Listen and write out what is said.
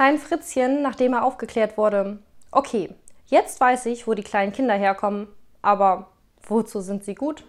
kleinen Fritzchen, nachdem er aufgeklärt wurde. Okay, jetzt weiß ich, wo die kleinen Kinder herkommen. Aber wozu sind sie gut?